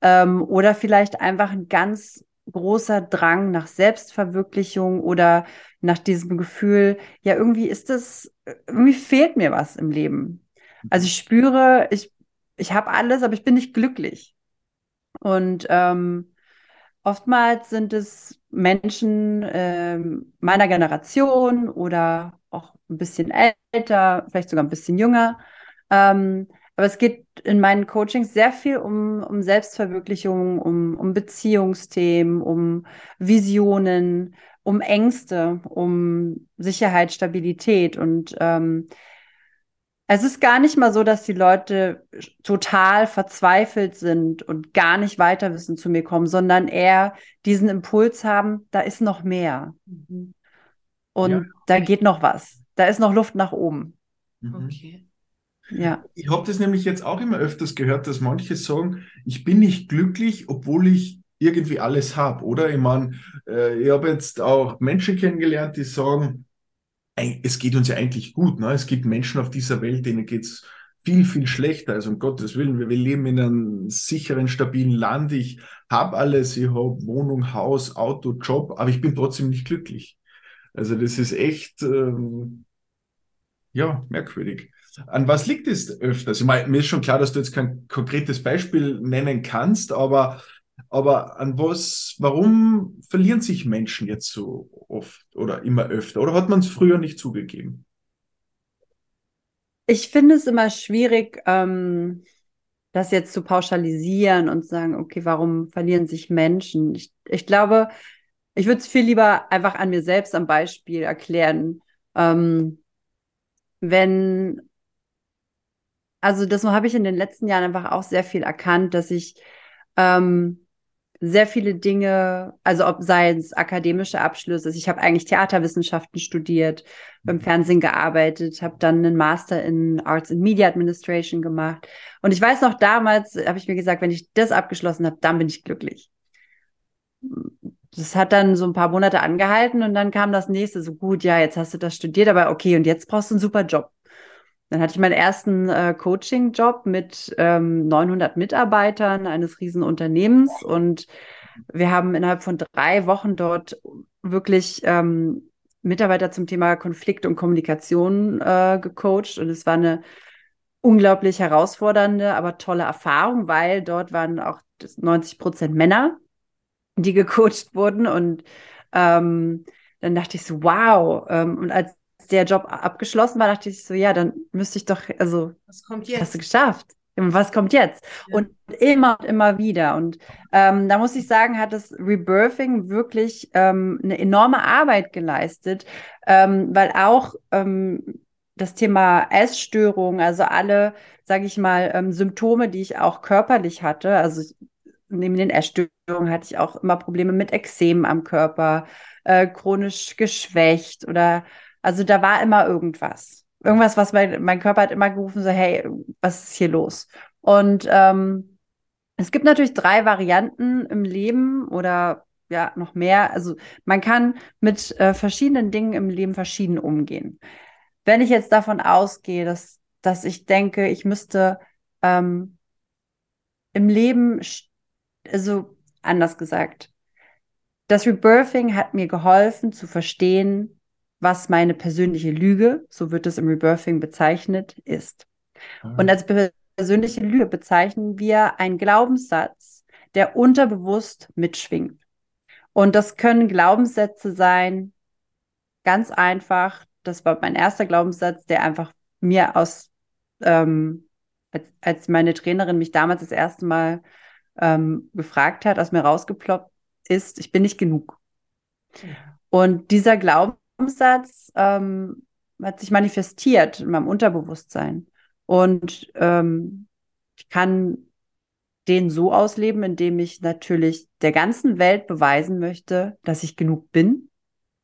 Ähm, oder vielleicht einfach ein ganz großer Drang nach Selbstverwirklichung oder nach diesem Gefühl, ja, irgendwie ist es, irgendwie fehlt mir was im Leben. Also ich spüre, ich, ich habe alles, aber ich bin nicht glücklich. Und ähm, Oftmals sind es Menschen äh, meiner Generation oder auch ein bisschen älter, vielleicht sogar ein bisschen jünger. Ähm, aber es geht in meinen Coachings sehr viel um, um Selbstverwirklichung, um, um Beziehungsthemen, um Visionen, um Ängste, um Sicherheit, Stabilität. Und ähm, es ist gar nicht mal so, dass die Leute total verzweifelt sind und gar nicht weiter wissen zu mir kommen, sondern eher diesen Impuls haben, da ist noch mehr. Mhm. Und ja. da geht noch was. Da ist noch Luft nach oben. Mhm. Okay. Ja. Ich habe das nämlich jetzt auch immer öfters gehört, dass manche sagen, ich bin nicht glücklich, obwohl ich irgendwie alles habe, oder? Ich meine, äh, ich habe jetzt auch Menschen kennengelernt, die sagen, es geht uns ja eigentlich gut. Ne? Es gibt Menschen auf dieser Welt, denen geht's viel, viel schlechter. Also um Gottes Willen, wir, wir leben in einem sicheren, stabilen Land. Ich habe alles, ich habe Wohnung, Haus, Auto, Job, aber ich bin trotzdem nicht glücklich. Also das ist echt, ähm, ja, merkwürdig. An was liegt es öfters? Ich meine, mir ist schon klar, dass du jetzt kein konkretes Beispiel nennen kannst, aber aber an was, warum verlieren sich Menschen jetzt so oft oder immer öfter? Oder hat man es früher nicht zugegeben? Ich finde es immer schwierig, ähm, das jetzt zu pauschalisieren und zu sagen, okay, warum verlieren sich Menschen? Ich, ich glaube, ich würde es viel lieber einfach an mir selbst am Beispiel erklären. Ähm, wenn, also das habe ich in den letzten Jahren einfach auch sehr viel erkannt, dass ich ähm, sehr viele Dinge, also ob sei es akademische Abschlüsse. Ich habe eigentlich Theaterwissenschaften studiert, beim mhm. Fernsehen gearbeitet, habe dann einen Master in Arts and Media Administration gemacht. Und ich weiß noch, damals habe ich mir gesagt, wenn ich das abgeschlossen habe, dann bin ich glücklich. Das hat dann so ein paar Monate angehalten und dann kam das nächste, so gut, ja, jetzt hast du das studiert, aber okay, und jetzt brauchst du einen super Job. Dann hatte ich meinen ersten äh, Coaching-Job mit ähm, 900 Mitarbeitern eines Riesenunternehmens und wir haben innerhalb von drei Wochen dort wirklich ähm, Mitarbeiter zum Thema Konflikt und Kommunikation äh, gecoacht. Und es war eine unglaublich herausfordernde, aber tolle Erfahrung, weil dort waren auch 90 Prozent Männer, die gecoacht wurden. Und ähm, dann dachte ich so, wow. Ähm, und als der Job abgeschlossen war, dachte ich so, ja, dann müsste ich doch, also, was kommt jetzt? Hast du geschafft? Was kommt jetzt? Ja. Und immer und immer wieder. Und ähm, da muss ich sagen, hat das Rebirthing wirklich ähm, eine enorme Arbeit geleistet, ähm, weil auch ähm, das Thema Essstörung, also alle, sage ich mal, ähm, Symptome, die ich auch körperlich hatte, also neben den Essstörungen hatte ich auch immer Probleme mit Ekzem am Körper, äh, chronisch geschwächt oder also da war immer irgendwas. Irgendwas, was mein, mein Körper hat immer gerufen, so, hey, was ist hier los? Und ähm, es gibt natürlich drei Varianten im Leben oder ja, noch mehr. Also man kann mit äh, verschiedenen Dingen im Leben verschieden umgehen. Wenn ich jetzt davon ausgehe, dass, dass ich denke, ich müsste ähm, im Leben, also anders gesagt, das Rebirthing hat mir geholfen zu verstehen, was meine persönliche Lüge, so wird es im Rebirthing bezeichnet, ist. Mhm. Und als persönliche Lüge bezeichnen wir einen Glaubenssatz, der unterbewusst mitschwingt. Und das können Glaubenssätze sein, ganz einfach. Das war mein erster Glaubenssatz, der einfach mir aus, ähm, als, als meine Trainerin mich damals das erste Mal ähm, gefragt hat, aus mir rausgeploppt ist, ich bin nicht genug. Und dieser Glaubenssatz ähm, hat sich manifestiert in meinem Unterbewusstsein. Und ähm, ich kann den so ausleben, indem ich natürlich der ganzen Welt beweisen möchte, dass ich genug bin.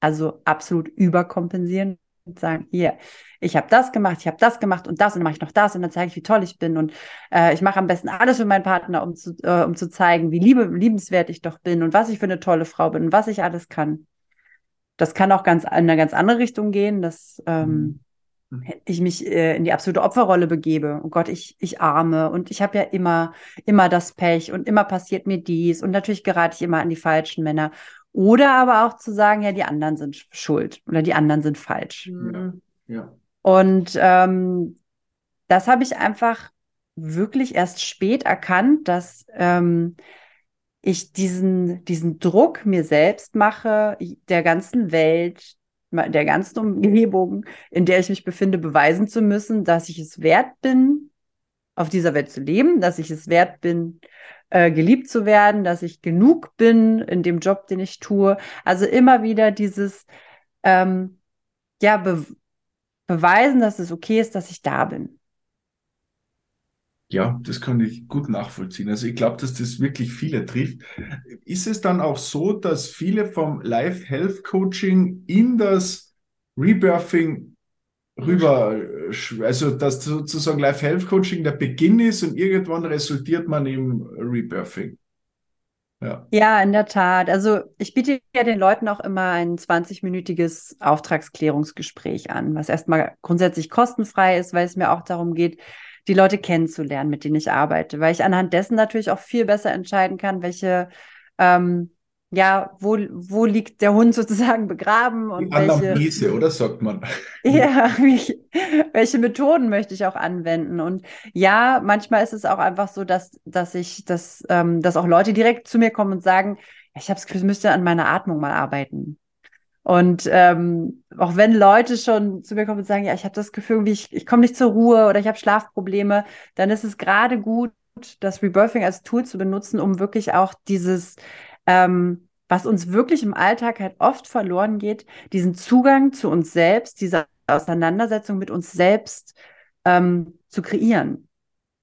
Also absolut überkompensieren und sagen, hier, ich habe das gemacht, ich habe das gemacht und das und dann mache ich noch das und dann zeige ich, wie toll ich bin und äh, ich mache am besten alles für meinen Partner, um zu, äh, um zu zeigen, wie liebe, liebenswert ich doch bin und was ich für eine tolle Frau bin und was ich alles kann. Das kann auch ganz in eine ganz andere Richtung gehen, dass ähm, mhm ich mich äh, in die absolute Opferrolle begebe. Oh Gott, ich, ich arme und ich habe ja immer, immer das Pech und immer passiert mir dies und natürlich gerate ich immer an die falschen Männer. Oder aber auch zu sagen, ja, die anderen sind schuld oder die anderen sind falsch. Ja. ja. Und ähm, das habe ich einfach wirklich erst spät erkannt, dass ähm, ich diesen, diesen Druck mir selbst mache, der ganzen Welt, der ganzen Umgebung, in der ich mich befinde, beweisen zu müssen, dass ich es wert bin, auf dieser Welt zu leben, dass ich es wert bin, äh, geliebt zu werden, dass ich genug bin in dem Job, den ich tue. Also immer wieder dieses, ähm, ja, be beweisen, dass es okay ist, dass ich da bin. Ja, das kann ich gut nachvollziehen. Also ich glaube, dass das wirklich viele trifft. Ist es dann auch so, dass viele vom Life Health Coaching in das Rebirthing rüber, also dass sozusagen Life Health Coaching der Beginn ist und irgendwann resultiert man im Rebirthing? Ja. ja, in der Tat. Also ich biete ja den Leuten auch immer ein 20-minütiges Auftragsklärungsgespräch an, was erstmal grundsätzlich kostenfrei ist, weil es mir auch darum geht, die Leute kennenzulernen, mit denen ich arbeite, weil ich anhand dessen natürlich auch viel besser entscheiden kann, welche, ähm, ja, wo, wo liegt der Hund *laughs* sozusagen begraben und die welche, oder sagt man? *laughs* Ja, welche, welche Methoden möchte ich auch anwenden? Und ja, manchmal ist es auch einfach so, dass, dass ich, dass, ähm, dass auch Leute direkt zu mir kommen und sagen, ich habe das Gefühl, ich müsste an meiner Atmung mal arbeiten. Und ähm, auch wenn Leute schon zu mir kommen und sagen, ja, ich habe das Gefühl, wie ich, ich komme nicht zur Ruhe oder ich habe Schlafprobleme, dann ist es gerade gut, das Rebirthing als Tool zu benutzen, um wirklich auch dieses, ähm, was uns wirklich im Alltag halt oft verloren geht, diesen Zugang zu uns selbst, diese Auseinandersetzung mit uns selbst ähm, zu kreieren.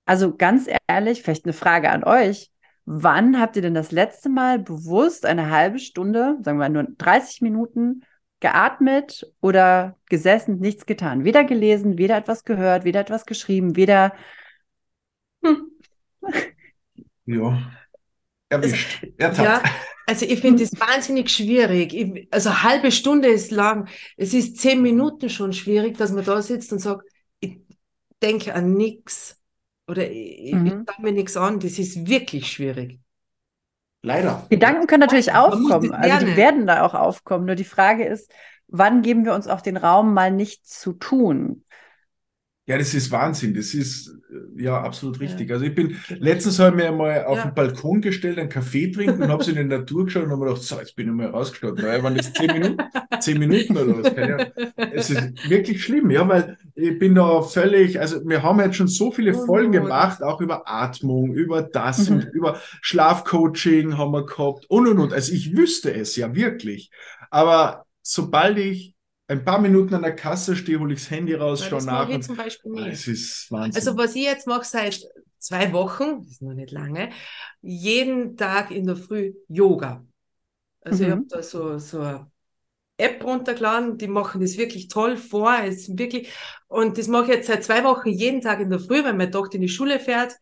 Also ganz ehrlich, vielleicht eine Frage an euch. Wann habt ihr denn das letzte Mal bewusst eine halbe Stunde, sagen wir mal nur 30 Minuten, geatmet oder gesessen, nichts getan? Weder gelesen, weder etwas gehört, weder etwas geschrieben, weder. Hm. *laughs* Ja, erwischt. Es, ja, also ich finde das wahnsinnig schwierig. Ich, also eine halbe Stunde ist lang. Es ist zehn Minuten schon schwierig, dass man da sitzt und sagt, ich denke an nichts. Oder ich, mhm. ich schaue mir nichts an. Das ist wirklich schwierig. Leider. Gedanken können natürlich aufkommen. Also die werden da auch aufkommen. Nur die Frage ist, wann geben wir uns auch den Raum, mal nichts zu tun? Ja, das ist Wahnsinn. Das ist äh, ja absolut richtig. Ja. Also ich bin letztens habe ich mir mal auf ja. den Balkon gestellt, einen Kaffee trinken und habe so in die Natur geschaut und habe mir gedacht, so, jetzt bin ich mal rausgestartet. Naja, waren das zehn Minuten? zehn Minuten oder was? Keine Es ist wirklich schlimm, ja, weil ich bin da völlig, also wir haben jetzt schon so viele oh, Folgen gemacht, auch über Atmung, über das mhm. und über Schlafcoaching haben wir gehabt und und und. Also ich wüsste es ja wirklich. Aber sobald ich ein paar Minuten an der Kasse stehe, hole ich das Handy raus, ja, schaue nach. Ich zum Beispiel nicht. Es ist Wahnsinn. Also was ich jetzt mache seit zwei Wochen, das ist noch nicht lange, jeden Tag in der Früh Yoga. Also mhm. ich habe da so, so eine App runtergeladen, die machen das wirklich toll vor. Es wirklich, und das mache ich jetzt seit zwei Wochen jeden Tag in der Früh, weil meine Tochter in die Schule fährt.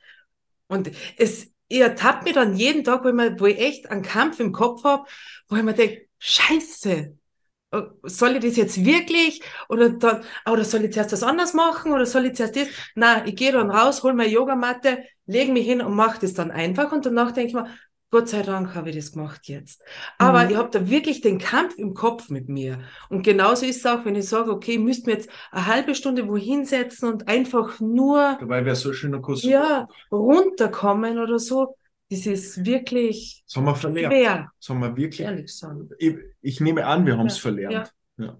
Und es, ihr ertappt mir dann jeden Tag, wo ich, mir, wo ich echt einen Kampf im Kopf habe, wo ich mir denke, Scheiße, soll ich das jetzt wirklich oder dann, oder soll ich zuerst was anderes machen oder soll ich zuerst das? Na, ich gehe dann raus, hol meine Yogamatte, lege mich hin und mache das dann einfach und danach denke ich mir, Gott sei Dank habe ich das gemacht jetzt. Aber mhm. ich habe da wirklich den Kampf im Kopf mit mir. Und genauso ist es auch, wenn ich sage, okay, ich müsste mir jetzt eine halbe Stunde wohin setzen und einfach nur Dabei wäre so schöner Kurs. Ja, runterkommen oder so. Das ist wirklich Das haben wir verlernt. schwer, Das haben wir wirklich. ehrlich gesagt. Ich, ich nehme an, wir haben es Ja, verlernt. Ja.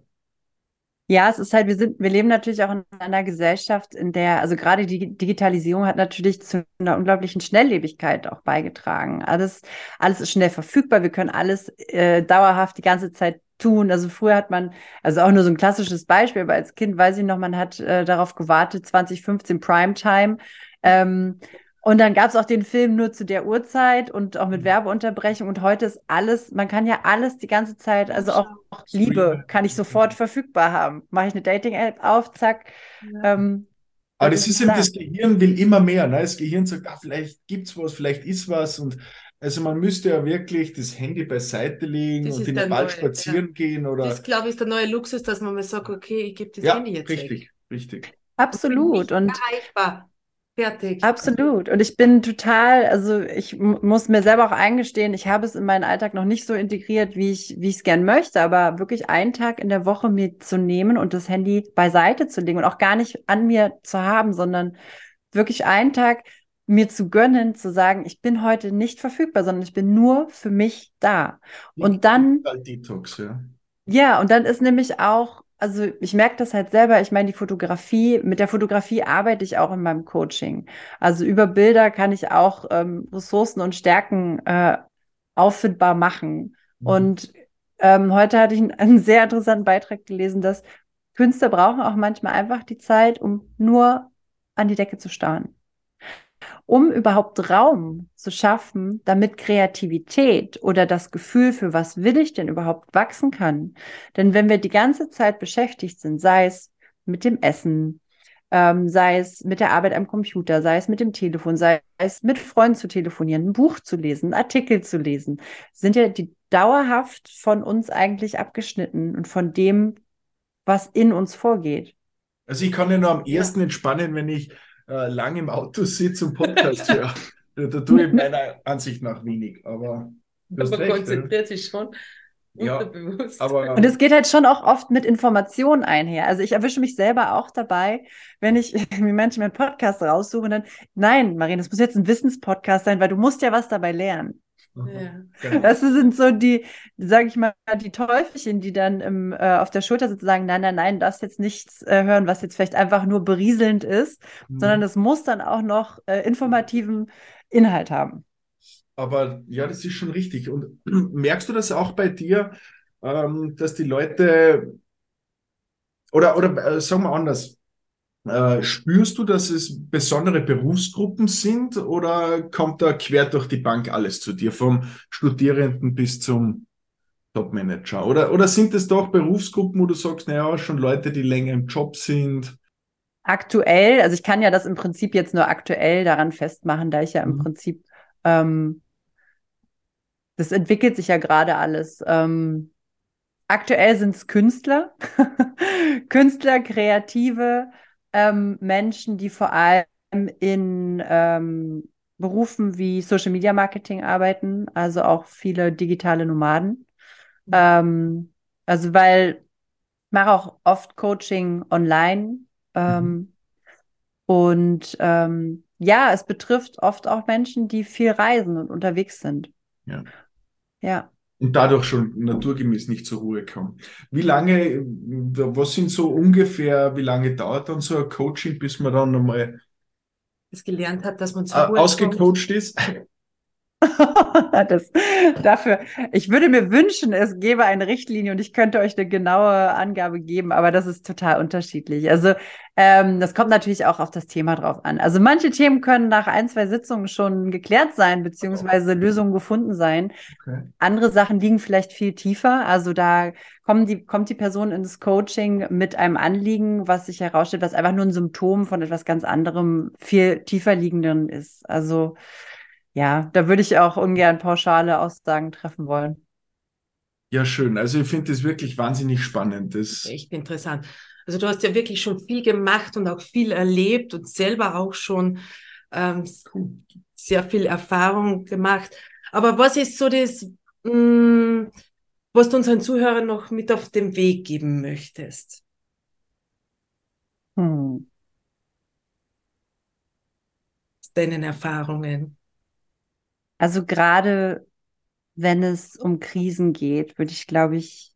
Ja, es ist halt, wir sind, wir leben natürlich auch in einer Gesellschaft, in der, also gerade die Digitalisierung hat natürlich zu einer unglaublichen Schnelllebigkeit auch beigetragen. Alles, alles ist schnell verfügbar, wir können alles äh, dauerhaft die ganze Zeit tun. Also früher hat man, also auch nur so ein klassisches Beispiel, aber als Kind weiß ich noch, man hat äh, darauf gewartet, 2015 Primetime. Ähm, und dann gab es auch den Film nur zu der Uhrzeit und auch mit Werbeunterbrechung. Und heute ist alles, man kann ja alles die ganze Zeit, also auch, auch Liebe kann ich sofort verfügbar haben. Mache ich eine Dating-App auf, zack. Ähm, Aber das ist eben, das Gehirn will immer mehr. Ne? Das Gehirn sagt, ah, vielleicht gibt's was, vielleicht ist was. Und also man müsste ja wirklich das Handy beiseite legen Das und in den Wald spazieren gehen oder. Das, glaube ich, ist der neue Luxus, dass man mal sagt, okay, ich gebe das ja, Handy jetzt weg. richtig, richtig. absolut. Und Erreichbar. Fertig. Absolut. Und ich bin total, also ich muss mir selber auch eingestehen, ich habe es in meinen Alltag noch nicht so integriert, wie ich, wie ich es gern möchte, aber wirklich einen Tag in der Woche mir zu nehmen und das Handy beiseite zu legen und auch gar nicht an mir zu haben, sondern wirklich einen Tag mir zu gönnen, zu sagen, ich bin heute nicht verfügbar, sondern ich bin nur für mich da. Und dann Detox, ja. ja, und dann ist nämlich auch, also ich merke das halt selber, ich meine, die Fotografie, mit der Fotografie arbeite ich auch in meinem Coaching. Also über Bilder kann ich auch ähm, Ressourcen und Stärken äh, auffindbar machen. Mhm. Und ähm, heute hatte ich einen, einen sehr interessanten Beitrag gelesen, dass Künstler brauchen auch manchmal einfach die Zeit, um nur an die Decke zu starren um überhaupt Raum zu schaffen, damit Kreativität oder das Gefühl für was will ich denn überhaupt wachsen kann. Denn wenn wir die ganze Zeit beschäftigt sind, sei es mit dem Essen, ähm, sei es mit der Arbeit am Computer, sei es mit dem Telefon, sei es mit Freunden zu telefonieren, ein Buch zu lesen, einen Artikel zu lesen, sind ja die dauerhaft von uns eigentlich abgeschnitten und von dem, was in uns vorgeht. Also ich kann ja nur am ersten entspannen, wenn ich äh, lang im Auto sitze und Podcast höre. *laughs* Da, da tue ich meiner Ansicht nach wenig, aber Man recht, konzentriert sich schon Ja, unterbewusst. aber Und es geht halt schon auch oft mit Informationen einher. Also ich erwische mich selber auch dabei, wenn ich *laughs* mir manchmal einen Podcast raussuche und dann, nein, Marien, das muss jetzt ein Wissenspodcast sein, weil du musst ja was dabei lernen. Ja. Genau. Das sind so die, sage ich mal, die Teufelchen, die dann im, äh, auf der Schulter sitzen, sagen, nein, nein, nein, du darfst jetzt nichts äh, hören, was jetzt vielleicht einfach nur berieselnd ist, Mhm. sondern es muss dann auch noch äh, informativen Inhalt haben. Aber ja, das ist schon richtig. Und *clears throat* merkst du das auch bei dir, ähm, dass die Leute oder, oder äh, sagen wir anders, äh, spürst du, dass es besondere Berufsgruppen sind oder kommt da quer durch die Bank alles zu dir, vom Studierenden bis zum Topmanager? Oder, oder sind es doch Berufsgruppen, wo du sagst, naja, schon Leute, die länger im Job sind? Aktuell, also ich kann ja das im Prinzip jetzt nur aktuell daran festmachen, da ich ja im Mhm. Prinzip, ähm, das entwickelt sich ja gerade alles. Ähm, aktuell sind es Künstler, *laughs* Künstler, Kreative, ähm, Menschen, die vor allem in ähm, Berufen wie Social Media Marketing arbeiten, also auch viele digitale Nomaden. Ähm, also weil ich mache auch oft Coaching online. Ähm, und ähm, ja, es betrifft oft auch Menschen, die viel reisen und unterwegs sind. Ja. Ja. Und dadurch schon naturgemäß nicht zur Ruhe kommen. Wie lange, was sind so ungefähr, wie lange dauert dann so ein Coaching, bis man dann nochmal gelernt hat, dass man zur Ruhe kommt. ausgecoacht ist? *laughs* das, dafür, ich würde mir wünschen, es gäbe eine Richtlinie und ich könnte euch eine genaue Angabe geben, aber das ist total unterschiedlich. Also ähm, das kommt natürlich auch auf das Thema drauf an. Also manche Themen können nach ein, zwei Sitzungen schon geklärt sein, beziehungsweise Lösungen gefunden sein. Okay. Andere Sachen liegen vielleicht viel tiefer. Also da kommen die, kommt die Person ins Coaching mit einem Anliegen, was sich herausstellt, was einfach nur ein Symptom von etwas ganz anderem, viel tiefer liegenden ist. Also ja, da würde ich auch ungern pauschale Aussagen treffen wollen. Ja, schön. Also ich finde das wirklich wahnsinnig spannend. Das, Echt interessant. Also du hast ja wirklich schon viel gemacht und auch viel erlebt und selber auch schon ähm, sehr viel Erfahrung gemacht. Aber was ist so das, mh, was du unseren Zuhörern noch mit auf den Weg geben möchtest? Hm. Deinen Erfahrungen. Also gerade wenn es um Krisen geht, würde ich, glaube ich,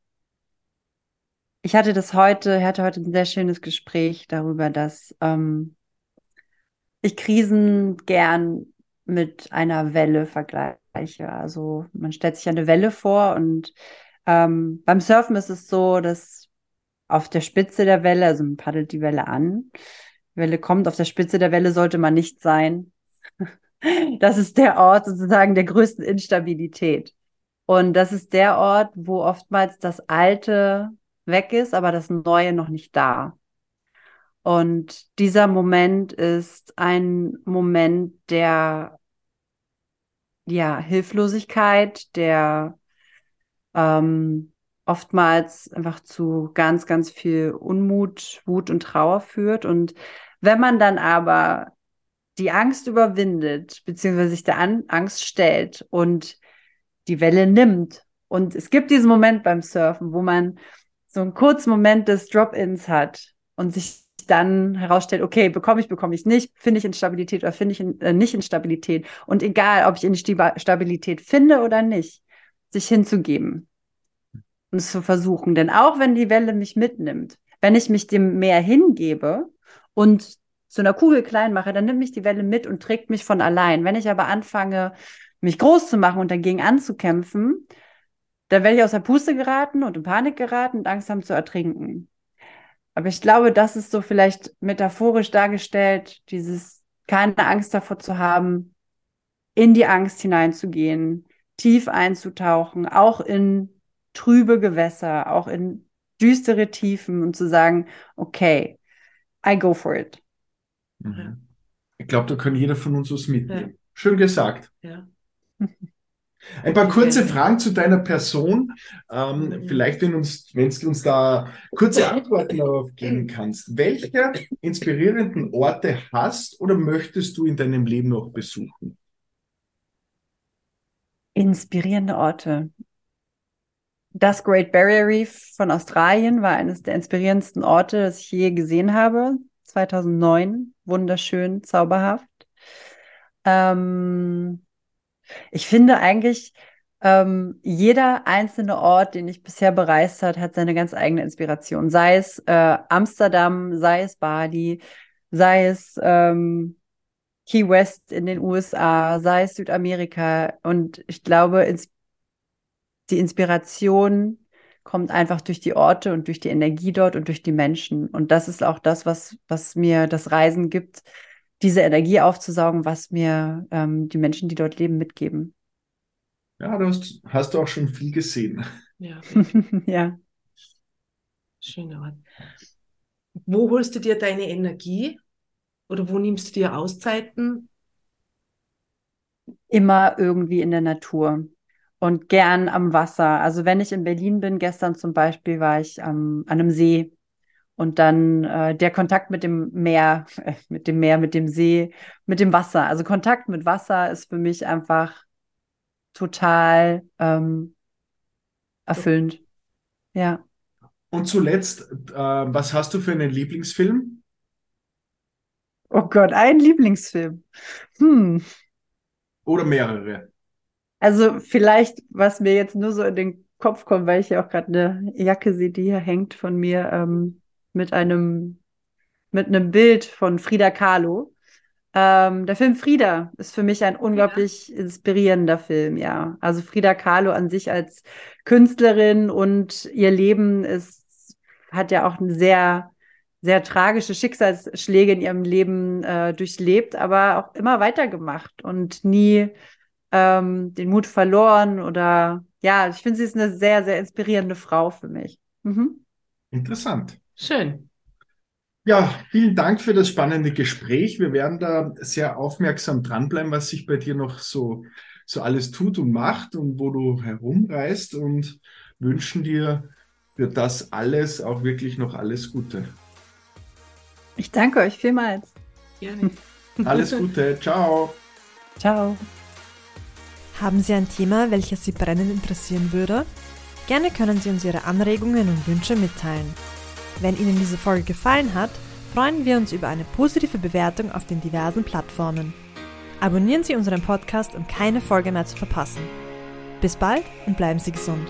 ich hatte das heute, hatte heute ein sehr schönes Gespräch darüber, dass ähm, ich Krisen gern mit einer Welle vergleiche. Also man stellt sich eine Welle vor und ähm, beim Surfen ist es so, dass auf der Spitze der Welle, also man paddelt die Welle an, die Welle kommt, auf der Spitze der Welle sollte man nicht sein. Das ist der Ort sozusagen der größten Instabilität. Und das ist der Ort, wo oftmals das Alte weg ist, aber das Neue noch nicht da. Und dieser Moment ist ein Moment der ja, Hilflosigkeit, der ähm, oftmals einfach zu ganz, ganz viel Unmut, Wut und Trauer führt. Und wenn man dann aber die Angst überwindet, beziehungsweise sich der An Angst stellt und die Welle nimmt. Und es gibt diesen Moment beim Surfen, wo man so einen kurzen Moment des Drop-ins hat und sich dann herausstellt, okay, bekomme ich, bekomme ich nicht, finde ich Instabilität oder finde ich in, äh, nicht Instabilität. Und egal, ob ich in Stabilität finde oder nicht, sich hinzugeben und zu versuchen. Denn auch wenn die Welle mich mitnimmt, wenn ich mich dem Meer hingebe und zu einer Kugel klein mache, dann nimmt mich die Welle mit und trägt mich von allein. Wenn ich aber anfange, mich groß zu machen und dagegen anzukämpfen, dann werde ich aus der Puste geraten und in Panik geraten und Angst haben zu ertrinken. Aber ich glaube, das ist so vielleicht metaphorisch dargestellt, dieses keine Angst davor zu haben, in die Angst hineinzugehen, tief einzutauchen, auch in trübe Gewässer, auch in düstere Tiefen und zu sagen, okay, I go for it. Mhm. Ich glaube, da kann jeder von uns was mitnehmen. Ja. Schön gesagt. Ja. *laughs* Ein paar kurze Fragen zu deiner Person. Ähm, mhm. vielleicht, wenn, uns, wenn du uns da kurze Antworten darauf geben kannst. Welche *laughs* inspirierenden Orte hast oder möchtest du in deinem Leben noch besuchen? Inspirierende Orte. Das Great Barrier Reef von Australien war eines der inspirierendsten Orte, das ich je gesehen habe. 2009. Wunderschön, zauberhaft. Ähm, ich finde eigentlich, ähm, jeder einzelne Ort, den ich bisher bereist hat, hat seine ganz eigene Inspiration. Sei es äh, Amsterdam, sei es Bali, sei es ähm, Key West in den USA, sei es Südamerika. Und ich glaube, ins die Inspiration kommt einfach durch die Orte und durch die Energie dort und durch die Menschen. Und das ist auch das, was, was mir das Reisen gibt, diese Energie aufzusaugen, was mir ähm, die Menschen, die dort leben, mitgeben. Ja, du hast, hast du auch schon viel gesehen. Ja. *laughs* ja. Schöner Ort. Wo holst du dir deine Energie? Oder wo nimmst du dir Auszeiten? Immer irgendwie in der Natur und gern am Wasser. Also wenn ich in Berlin bin, gestern zum Beispiel war ich ähm, an einem See und dann äh, der Kontakt mit dem Meer, *laughs* äh, mit dem Meer, mit dem See, mit dem Wasser. Also Kontakt mit Wasser ist für mich einfach total ähm, erfüllend. Ja. Und zuletzt, äh, was hast du für einen Lieblingsfilm? Oh Gott, ein Lieblingsfilm. Hm. Oder mehrere. Also vielleicht, was mir jetzt nur so in den Kopf kommt, weil ich ja auch gerade eine Jacke sehe, die hier hängt von mir, ähm, mit einem, mit einem Bild von Frida Kahlo. Ähm, der Film Frida ist für mich ein unglaublich ja. inspirierender Film, ja. Also Frida Kahlo an sich als Künstlerin und ihr Leben ist, hat ja auch eine sehr, sehr tragische Schicksalsschläge in ihrem Leben äh, durchlebt, aber auch immer weitergemacht und nie ähm, den Mut verloren oder ja, ich finde, sie ist eine sehr, sehr inspirierende Frau für mich. Mhm. Interessant. Schön. Ja, vielen Dank für das spannende Gespräch. Wir werden da sehr aufmerksam dranbleiben, was sich bei dir noch so, so alles tut und macht und wo du herumreist und wünschen dir für das alles auch wirklich noch alles Gute. Ich danke euch vielmals. Gerne. Alles Gute. Ciao. Ciao. Haben Sie ein Thema, welches Sie brennend interessieren würde? Gerne können Sie uns Ihre Anregungen und Wünsche mitteilen. Wenn Ihnen diese Folge gefallen hat, freuen wir uns über eine positive Bewertung auf den diversen Plattformen. Abonnieren Sie unseren Podcast, um keine Folge mehr zu verpassen. Bis bald und bleiben Sie gesund.